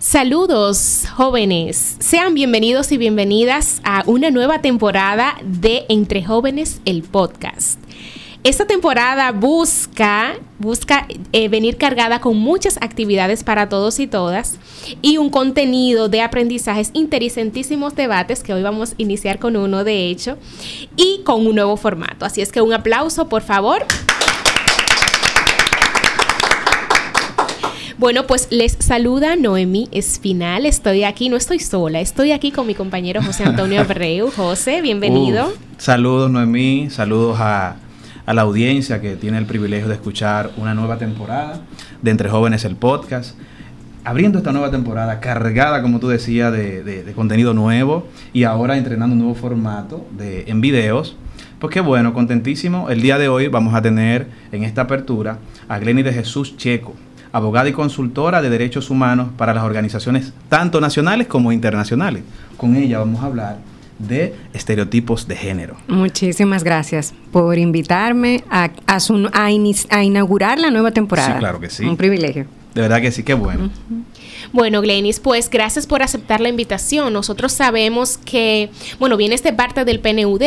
Saludos jóvenes, sean bienvenidos y bienvenidas a una nueva temporada de Entre Jóvenes el podcast. Esta temporada busca, busca eh, venir cargada con muchas actividades para todos y todas y un contenido de aprendizajes, interesantísimos debates que hoy vamos a iniciar con uno de hecho y con un nuevo formato. Así es que un aplauso, por favor. Bueno, pues les saluda Noemí Espinal. Estoy aquí, no estoy sola, estoy aquí con mi compañero José Antonio Abreu. José, bienvenido. saludos, Noemí. Saludos a, la audiencia que tiene el privilegio de escuchar una nueva temporada de Entre Jóvenes el podcast. Abriendo esta nueva temporada cargada, como tú decías, de, contenido nuevo y ahora entrenando un nuevo formato de, en videos. Pues qué bueno, contentísimo. El día de hoy vamos a tener en esta apertura a Glenny de Jesús Checo abogada y consultora de derechos humanos para las organizaciones tanto nacionales como internacionales. Con ella vamos a hablar de estereotipos de género. Muchísimas gracias por invitarme a, a, inaugurar la nueva temporada. Sí, claro que sí. Un privilegio. De verdad que sí, qué bueno. Bueno, Glenis, pues gracias por aceptar la invitación. Nosotros sabemos que, bueno, viene de parte del PNUD.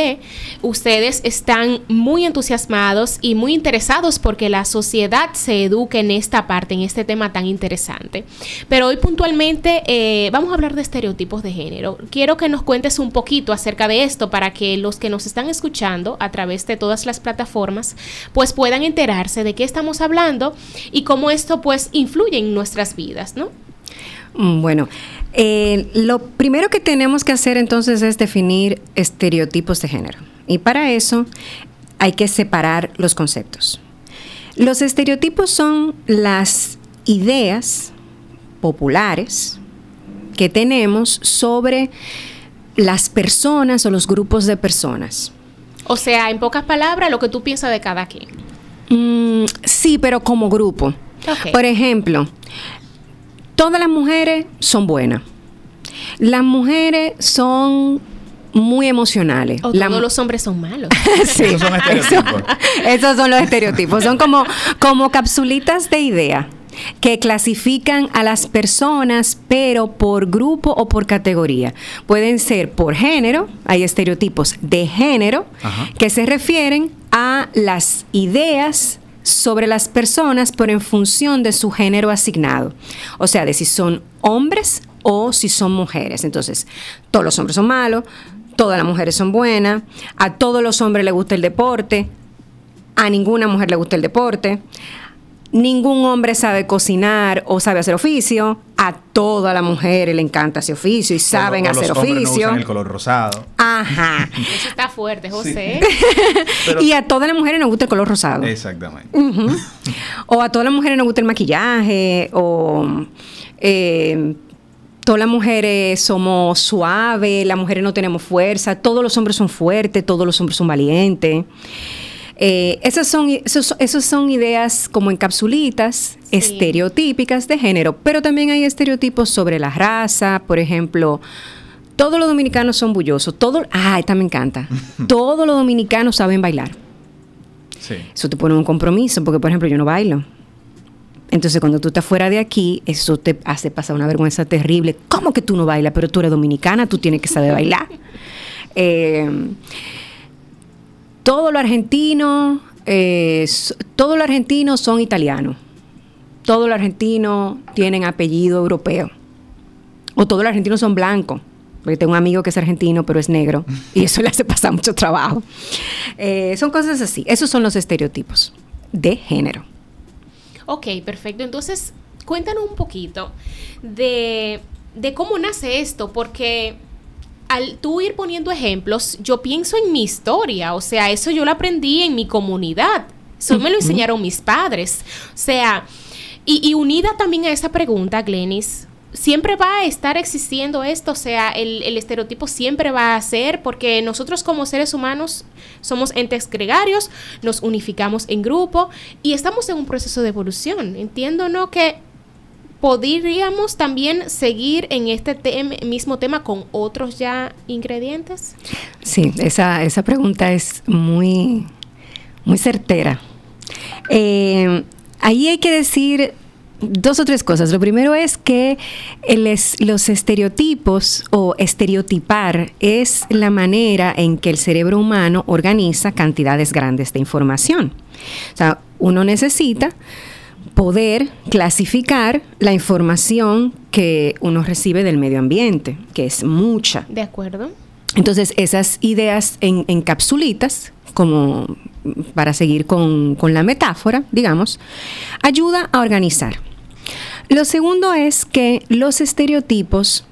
Ustedes están muy entusiasmados y muy interesados porque la sociedad se eduque en esta parte, en este tema tan interesante. Pero hoy puntualmente eh, vamos a hablar de estereotipos de género. Quiero que nos cuentes un poquito acerca de esto para que los que nos están escuchando a través de todas las plataformas, pues puedan enterarse de qué estamos hablando y cómo esto pues influye en nuestras vidas, ¿no? Mm, bueno, eh, lo primero que tenemos que hacer entonces es definir estereotipos de género. Y para eso hay que separar los conceptos. Los estereotipos son las ideas populares que tenemos sobre las personas o los grupos de personas. O sea, en pocas palabras, lo que tú piensas de cada quien. Mm, sí, pero como grupo. Por ejemplo, todas las mujeres son buenas. Las mujeres son muy emocionales. O todos los hombres son malos. sí. Esos son estereotipos. Esos son los estereotipos. Son como, como capsulitas de idea que clasifican a las personas, pero por grupo o por categoría. Pueden ser por género, hay estereotipos de género que se refieren a las ideas sobre las personas, pero en función de su género asignado. O sea, de si son hombres o si son mujeres. Entonces, todos los hombres son malos, todas las mujeres son buenas, a todos los hombres les gusta el deporte, a ninguna mujer le gusta el deporte, ningún hombre sabe cocinar o sabe hacer oficio. A toda la mujer le encanta ese oficio y saben hacer oficio. el color rosado. Ajá. Eso está fuerte, José. y a todas las mujeres nos gusta el color rosado. Exactamente. O a todas las mujeres nos gusta el maquillaje o eh, todas las mujeres somos suaves, las mujeres no tenemos fuerza, todos los hombres son fuertes, todos los hombres son valientes. Eh, esas, son, esos, son ideas como en capsulitas estereotípicas de género, pero también hay estereotipos sobre la raza, por ejemplo, todos los dominicanos son bullosos, todo, ah, esta me encanta, todos los dominicanos saben bailar. Eso te pone un compromiso, porque por ejemplo yo no bailo. Entonces, cuando tú estás fuera de aquí, eso te hace pasar una vergüenza terrible. ¿Cómo que tú no bailas? Pero tú eres dominicana, tú tienes que saber bailar. Eh, todo lo argentino, eh, todo lo argentino son italianos. Todo lo argentino tienen apellido europeo. O todos los argentinos son blancos. Porque tengo un amigo que es argentino, pero es negro. Y eso le hace pasar mucho trabajo. Eh, son cosas así. Esos son los estereotipos de género. Ok, perfecto. Entonces, cuéntanos un poquito de cómo nace esto, porque al tú ir poniendo ejemplos, yo pienso en mi historia, o sea, eso yo lo aprendí en mi comunidad, eso me lo enseñaron mis padres, o sea, y, unida también a esa pregunta, Glenis, siempre va a estar existiendo esto, o sea, el, el, estereotipo siempre va a ser, porque nosotros como seres humanos somos entes gregarios, nos unificamos en grupo y estamos en un proceso de evolución. Entiendo, ¿no? Que ¿Podríamos también seguir en este mismo tema con otros ya ingredientes? Sí, esa, esa pregunta es muy, muy certera. Eh, ahí hay que decir dos o tres cosas. Lo primero es que los estereotipos o estereotipar es la manera en que el cerebro humano organiza cantidades grandes de información. O sea, uno necesita poder clasificar la información que uno recibe del medio ambiente, que es mucha. De acuerdo. Entonces, esas ideas en, en capsulitas, como para seguir con, la metáfora, digamos, ayuda a organizar. Lo segundo es que los estereotipos,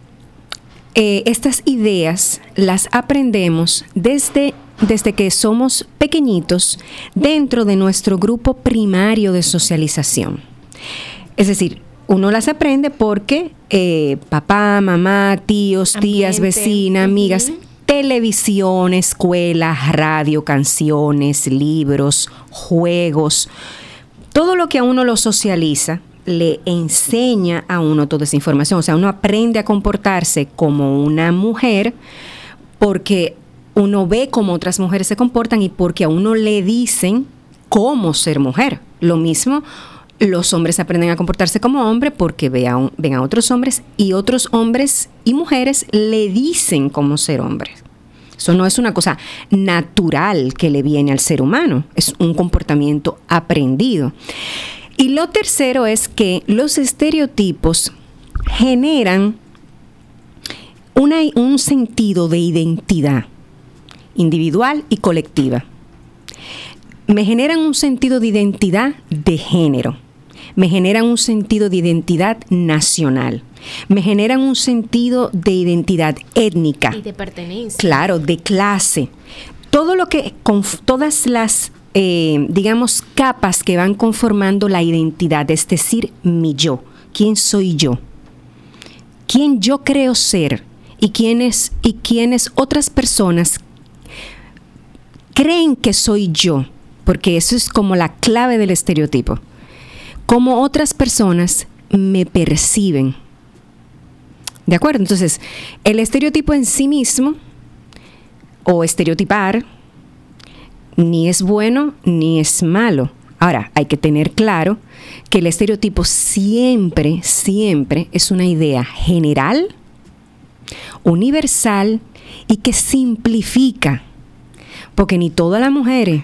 eh, estas ideas, las aprendemos desde, desde que somos pequeñitos dentro de nuestro grupo primario de socialización. Es decir, uno las aprende porque eh, papá, mamá, tíos, tías, vecina, amigas, televisión, escuela, radio, canciones, libros, juegos, todo lo que a uno lo socializa le enseña a uno toda esa información. O sea, uno aprende a comportarse como una mujer porque uno ve cómo otras mujeres se comportan y porque a uno le dicen cómo ser mujer. Lo mismo los hombres aprenden a comportarse como hombre porque ven a otros hombres y otros hombres y mujeres le dicen cómo ser hombres. Eso no es una cosa natural que le viene al ser humano, es un comportamiento aprendido. Y lo tercero es que los estereotipos generan un sentido de identidad individual y colectiva. Me generan un sentido de identidad de género me generan un sentido de identidad nacional, me generan un sentido de identidad étnica. Y de pertenencia. Claro, de clase. Todo lo que, con todas las, eh, digamos, capas que van conformando la identidad, es decir, mi yo. ¿Quién soy yo? ¿Quién yo creo ser? Y quiénes, y quiénes otras personas creen que soy yo, porque eso es como la clave del estereotipo cómo otras personas me perciben. ¿De acuerdo? Entonces, el estereotipo en sí mismo, o estereotipar, ni es bueno ni es malo. Ahora, hay que tener claro que el estereotipo siempre, siempre es una idea general, universal y que simplifica. Porque ni todas las mujeres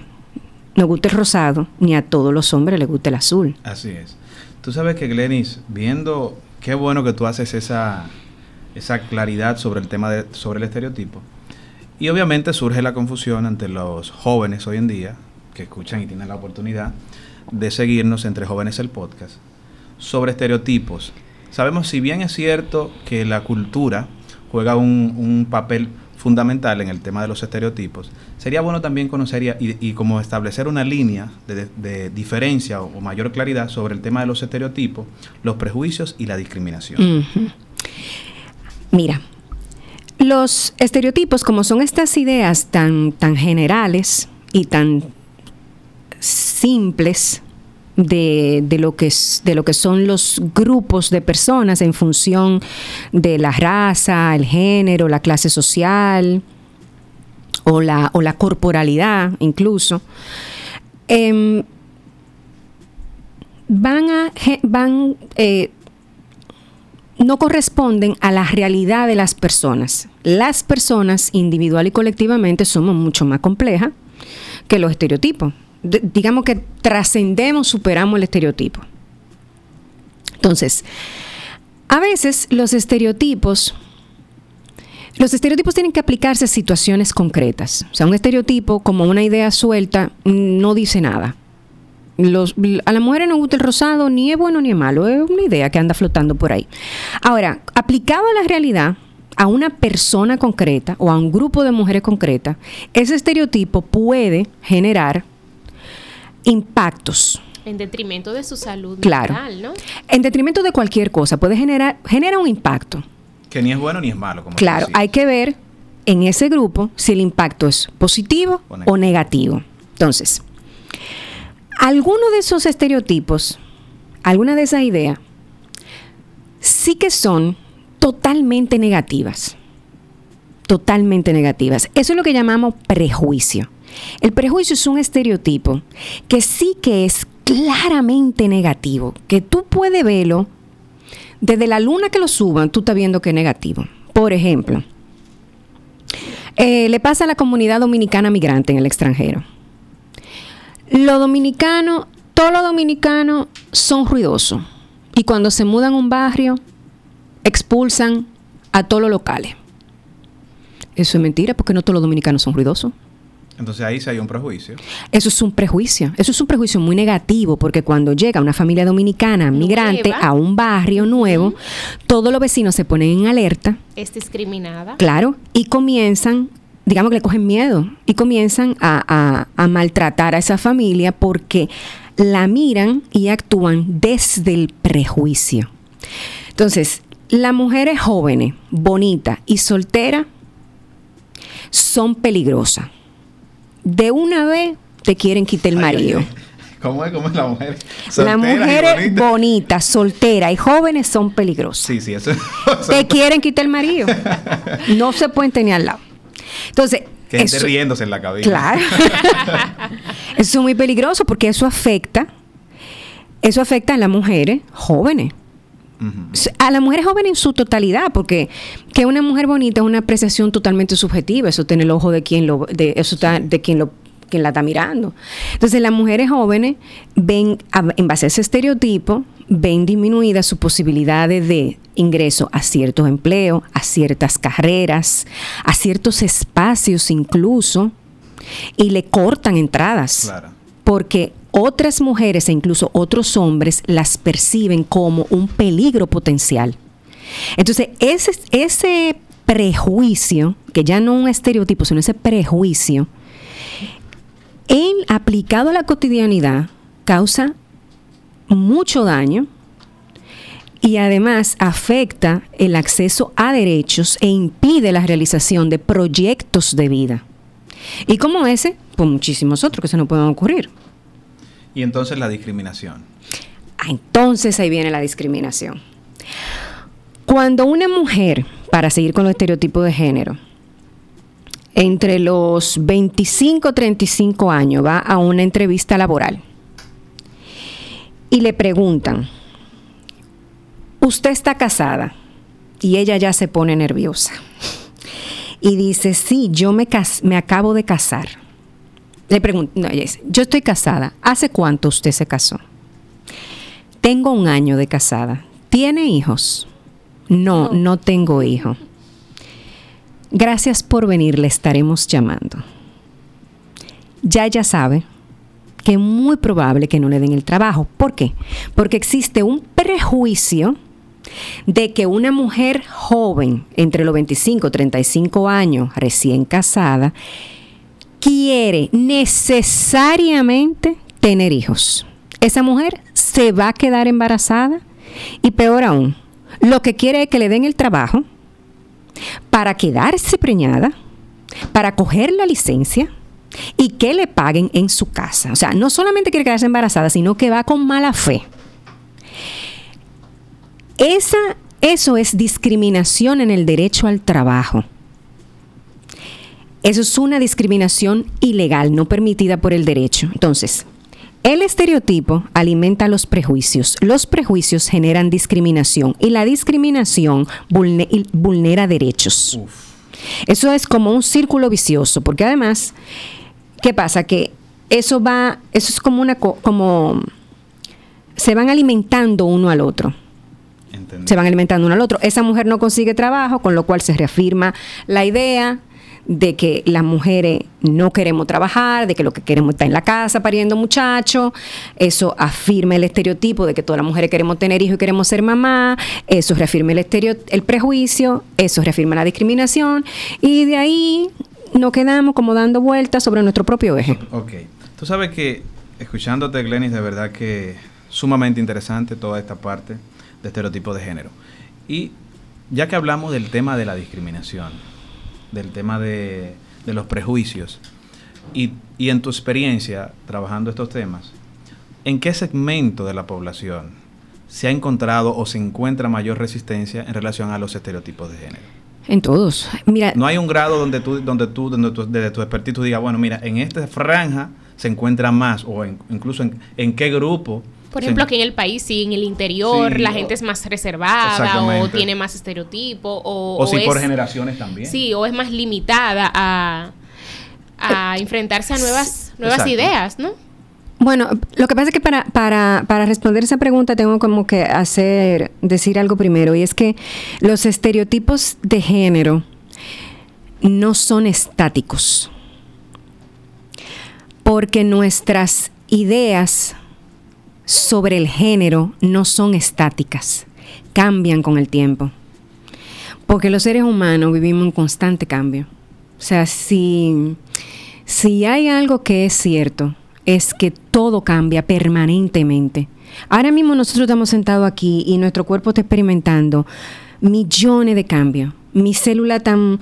nos gusta el rosado, ni a todos los hombres les gusta el azul. Así es. Tú sabes que, Glenis, viendo qué bueno que tú haces esa, esa claridad sobre el tema de, sobre el estereotipo. Y obviamente surge la confusión ante los jóvenes hoy en día, que escuchan y tienen la oportunidad de seguirnos entre jóvenes el podcast, sobre estereotipos. Sabemos, si bien es cierto que la cultura juega un, un papel fundamental en el tema de los estereotipos, sería bueno también conocer y, como establecer una línea de, diferencia o, mayor claridad sobre el tema de los estereotipos, los prejuicios y la discriminación. Mira, los estereotipos, como son estas ideas tan, tan generales y tan simples, de, de, lo que de lo que son los grupos de personas en función de la raza, el género, la clase social o la, o la corporalidad incluso, em, van a van eh, no corresponden a la realidad de las personas. Las personas individual y colectivamente somos mucho más complejas que los estereotipos digamos que trascendemos, superamos el estereotipo. Entonces, a veces los estereotipos, los estereotipos tienen que aplicarse a situaciones concretas. O sea, un estereotipo como una idea suelta no dice nada. a las mujeres no gusta el rosado, ni es bueno ni es malo, es una idea que anda flotando por ahí. Ahora, aplicado a la realidad, a una persona concreta o a un grupo de mujeres concreta, ese estereotipo puede generar impactos. En detrimento de su salud claro. mental, ¿no? En detrimento de cualquier cosa, puede generar genera un impacto. Que ni es bueno ni es malo. Como claro, hay que ver en ese grupo si el impacto es positivo o negativo. Entonces, alguno de esos estereotipos, alguna de esas ideas, sí que son totalmente negativas. Totalmente negativas. Eso es lo que llamamos prejuicio. El prejuicio es un estereotipo que sí que es claramente negativo, que tú puedes verlo desde la luna que lo suban, tú estás viendo que es negativo. Por ejemplo, eh, le pasa a la comunidad dominicana migrante en el extranjero. Los dominicanos, todos los dominicanos son ruidosos. Y cuando se mudan a un barrio, expulsan a todos los locales. Eso es mentira, porque no todos los dominicanos son ruidosos. Entonces ahí sí hay un prejuicio. Eso es un prejuicio. Eso es un prejuicio muy negativo porque cuando llega una familia dominicana migrante a un barrio nuevo, todos los vecinos se ponen en alerta. Es discriminada. Claro. Y comienzan, digamos que le cogen miedo y comienzan a, a maltratar a esa familia porque la miran y actúan desde el prejuicio. Entonces, las mujeres jóvenes, bonitas y solteras son peligrosas de una vez te quieren quitar el marido. ¿Cómo es? ¿Cómo es la mujer? Las mujeres bonitas, solteras y jóvenes son peligrosas. Sí, sí, eso. te quieren quitar el marido. No se pueden tener al lado. Entonces. Que esté riéndose en la cabina. Claro. eso es muy peligroso porque eso afecta. Eso afecta a las mujeres jóvenes. A las mujeres jóvenes en su totalidad, porque que una mujer bonita es una apreciación totalmente subjetiva, eso tiene el ojo de quien lo, de, eso está, de quien lo quien la está mirando. Entonces las mujeres jóvenes ven, en base a ese estereotipo, ven disminuidas sus posibilidades de ingreso a ciertos empleos, a ciertas carreras, a ciertos espacios incluso, y le cortan entradas. Porque otras mujeres e incluso otros hombres las perciben como un peligro potencial. Entonces, ese, prejuicio, que ya no un estereotipo, sino ese prejuicio, en aplicado a la cotidianidad, causa mucho daño y además afecta el acceso a derechos e impide la realización de proyectos de vida. Y como ese, pues muchísimos otros que se nos pueden ocurrir. Y entonces la discriminación. Ah, entonces ahí viene la discriminación. Cuando una mujer, para seguir con los estereotipos de género, entre los 25 y 35 años va a una entrevista laboral y le preguntan, ¿usted está casada? Y ella ya se pone nerviosa. Y dice, sí, yo me, me acabo de casar. Le pregunto, no, yo estoy casada. ¿Hace cuánto usted se casó? Tengo un año de casada. ¿Tiene hijos? No, no, tengo hijo. Gracias por venir, le estaremos llamando. Ya ella sabe que es muy probable que no le den el trabajo. ¿Por qué? Porque existe un prejuicio de que una mujer joven, entre los 25 y 35 años, recién casada, quiere necesariamente tener hijos. Esa mujer se va a quedar embarazada y peor aún, lo que quiere es que le den el trabajo para quedarse preñada, para coger la licencia y que le paguen en su casa. O sea, no solamente quiere quedarse embarazada, sino que va con mala fe. Esa, eso es discriminación en el derecho al trabajo. Eso es una discriminación ilegal, no permitida por el derecho. Entonces, el estereotipo alimenta los prejuicios. Los prejuicios generan discriminación y la discriminación vulnera derechos. Eso es como un círculo vicioso, porque además, ¿qué pasa? Que eso va, eso es como una, como se van alimentando uno al otro. Se van alimentando uno al otro. Esa mujer no consigue trabajo, con lo cual se reafirma la idea de que las mujeres no queremos trabajar, de que lo que queremos está en la casa pariendo muchachos, eso afirma el estereotipo de que todas las mujeres queremos tener hijos y queremos ser mamá, eso reafirma el, el prejuicio, eso reafirma la discriminación. Y de ahí nos quedamos como dando vueltas sobre nuestro propio eje. Ok, tú sabes que escuchándote Glenis de verdad que sumamente interesante toda esta parte de estereotipo de género. Y ya que hablamos del tema de la discriminación, del tema de, los prejuicios. Y, en tu experiencia trabajando estos temas, ¿en qué segmento de la población se ha encontrado o se encuentra mayor resistencia en relación a los estereotipos de género? En todos. Mira, no hay un grado donde tú, donde tú, donde tú desde tu expertise tú digas, bueno, mira, en esta franja se encuentra más o incluso en, qué grupo. Por ejemplo, aquí en el país, sí, en el interior la gente es más reservada o tiene más estereotipo o... O, por generaciones también. Sí, o es más limitada a, a enfrentarse a nuevas, nuevas ideas, ¿no? Bueno, lo que pasa es que para, para, para responder esa pregunta tengo como que hacer, decir algo primero, y es que los estereotipos de género no son estáticos, porque nuestras ideas sobre el género no son estáticas, cambian con el tiempo, porque los seres humanos vivimos en constante cambio. O sea, si, si hay algo que es cierto, es que todo cambia permanentemente. Ahora mismo nosotros estamos sentados aquí y nuestro cuerpo está experimentando millones de cambios. Mis células están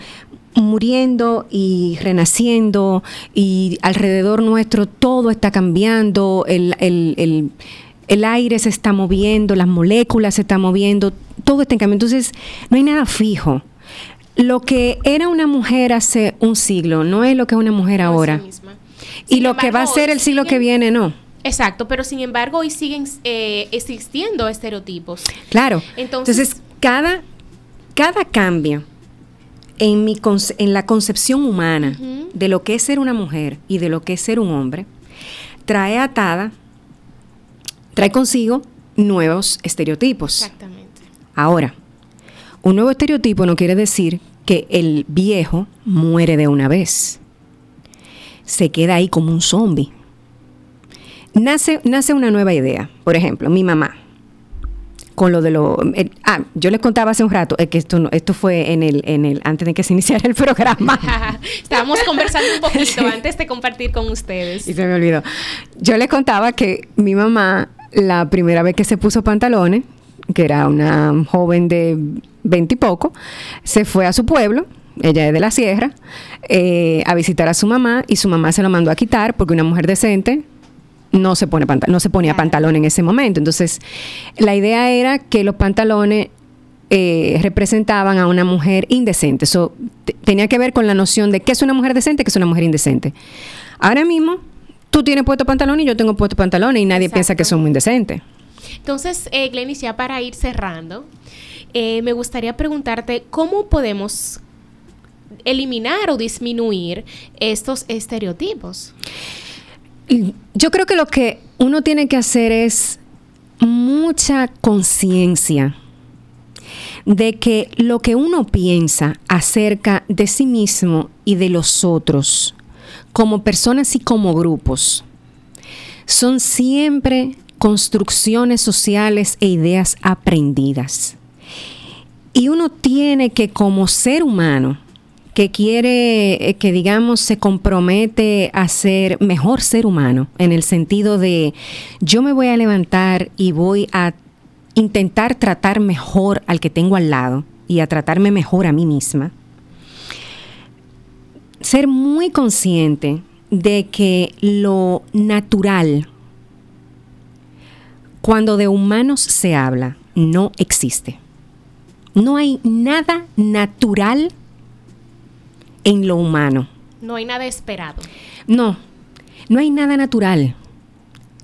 muriendo y renaciendo y alrededor nuestro todo está cambiando, el, el, aire se está moviendo, las moléculas se están moviendo, todo está en cambio. Entonces, no hay nada fijo. Lo que era una mujer hace un siglo no es lo que es una mujer ahora y lo que va a ser el siglo que viene, no. Exacto, pero sin embargo hoy siguen eh, existiendo estereotipos. Claro. Entonces, cada, cada cambio en, mi en la concepción humana de lo que es ser una mujer y de lo que es ser un hombre, trae atada, trae consigo nuevos estereotipos. Exactamente. Ahora, un nuevo estereotipo no quiere decir que el viejo muere de una vez se queda ahí como un zombie. Nace, nace una nueva idea. Por ejemplo, mi mamá, con lo de lo eh, ah yo les contaba hace un rato es que esto esto fue en el en el antes de que se iniciara el programa. Estábamos conversando un poquito antes de compartir con ustedes. Y se me olvidó. Yo les contaba que mi mamá la primera vez que se puso pantalones que era una joven de veinte y poco se fue a su pueblo ella es de la sierra, eh, a visitar a su mamá y su mamá se lo mandó a quitar porque una mujer decente no se, pone no se ponía pantalón en ese momento. Entonces, la idea era que los pantalones eh, representaban a una mujer indecente. Eso tenía que ver con la noción de qué es una mujer decente, qué es una mujer indecente. Ahora mismo, tú tienes puesto pantalón y yo tengo puesto pantalón y nadie piensa que son muy indecentes. Entonces, eh, Glenys, ya para ir cerrando, eh, me gustaría preguntarte cómo podemos eliminar o disminuir estos estereotipos? Yo creo que lo que uno tiene que hacer es mucha conciencia de que lo que uno piensa acerca de sí mismo y de los otros, como personas y como grupos, son siempre construcciones sociales e ideas aprendidas. Y uno tiene que como ser humano que quiere, eh, que digamos, se compromete a ser mejor ser humano, en el sentido de yo me voy a levantar y voy a intentar tratar mejor al que tengo al lado y a tratarme mejor a mí misma. Ser muy consciente de que lo natural, cuando de humanos se habla, no existe. No hay nada natural en lo humano. No hay nada esperado. No, no hay nada natural.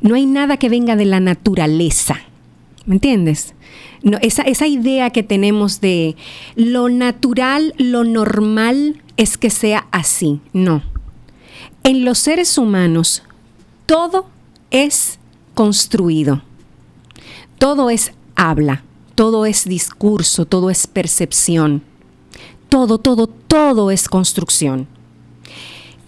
No hay nada que venga de la naturaleza. ¿Me entiendes? No, esa, esa idea que tenemos de lo natural, lo normal es que sea así. No. En los seres humanos todo es construido. Todo es habla, todo es discurso, todo es percepción todo, todo, todo es construcción.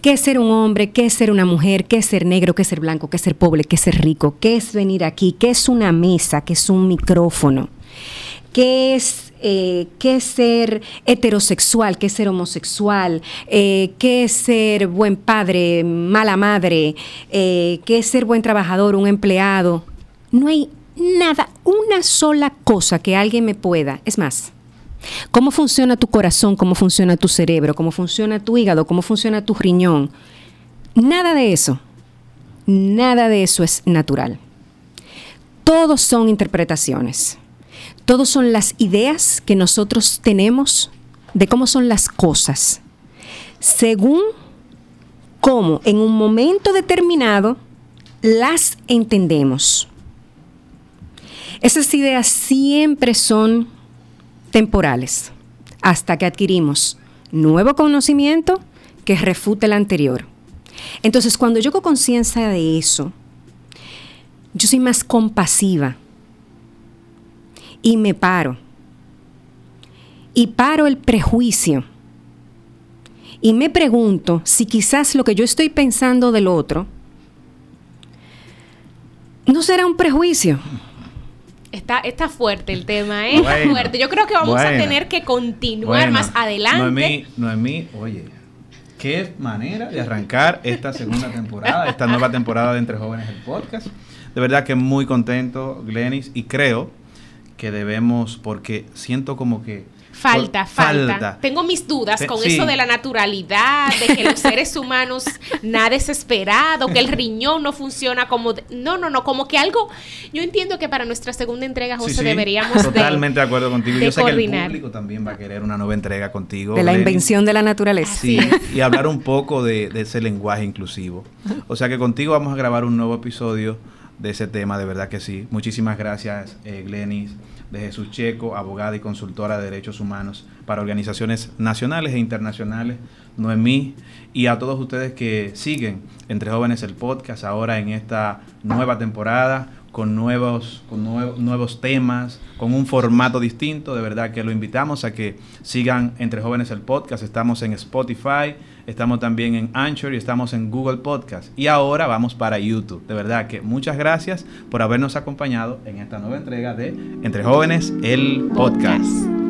¿Qué es ser un hombre? ¿Qué es ser una mujer? ¿Qué es ser negro? ¿Qué es ser blanco? ¿Qué es ser pobre? ¿Qué es ser rico? ¿Qué es venir aquí? ¿Qué es una mesa? ¿Qué es un micrófono? ¿Qué es, eh, qué ser heterosexual? ¿Qué es ser homosexual? Eh, ¿Qué es ser buen padre, mala madre? Eh, ¿Qué es ser buen trabajador, un empleado? No hay nada, una sola cosa que alguien me pueda. Es más, ¿Cómo funciona tu corazón? ¿Cómo funciona tu cerebro? ¿Cómo funciona tu hígado? ¿Cómo funciona tu riñón? Nada de eso. Nada de eso es natural. Todos son interpretaciones. Todos son las ideas que nosotros tenemos de cómo son las cosas, según cómo en un momento determinado las entendemos. Esas ideas siempre son temporales hasta que adquirimos nuevo conocimiento que refute el anterior. Entonces, cuando yo con conciencia de eso, yo soy más compasiva y me paro. Y paro el prejuicio. Y me pregunto si quizás lo que yo estoy pensando del otro no será un prejuicio. Está, está fuerte el tema, ¿eh? Está fuerte. Yo creo que vamos a tener que continuar más adelante. No es mí, oye, qué manera de arrancar esta segunda temporada, esta nueva temporada de Entre Jóvenes el Podcast. De verdad que muy contento, Glenis, y creo que debemos, porque siento como que Falta, falta, Tengo mis dudas con eso de la naturalidad, de que los seres humanos nada es esperado, que el riñón no funciona como... no, no, no, como que algo... Yo entiendo que para nuestra segunda entrega, José, deberíamos Totalmente de, acuerdo contigo. Yo sé que el público también va a querer una nueva entrega contigo. De la invención de la naturaleza. Sí, y hablar un poco de, ese lenguaje inclusivo. O sea que contigo vamos a grabar un nuevo episodio de ese tema, de verdad que sí. Muchísimas gracias, eh, Glenis de Jesús Checo, abogada y consultora de derechos humanos para organizaciones nacionales e internacionales, Noemí, y a todos ustedes que siguen Entre Jóvenes el podcast ahora en esta nueva temporada con nuevos, con nuevos temas, con un formato distinto. De verdad que lo invitamos a que sigan Entre Jóvenes el podcast. Estamos en Spotify, estamos también en Anchor y estamos en Google Podcast. Y ahora vamos para YouTube. De verdad que muchas gracias por habernos acompañado en esta nueva entrega de Entre Jóvenes el podcast.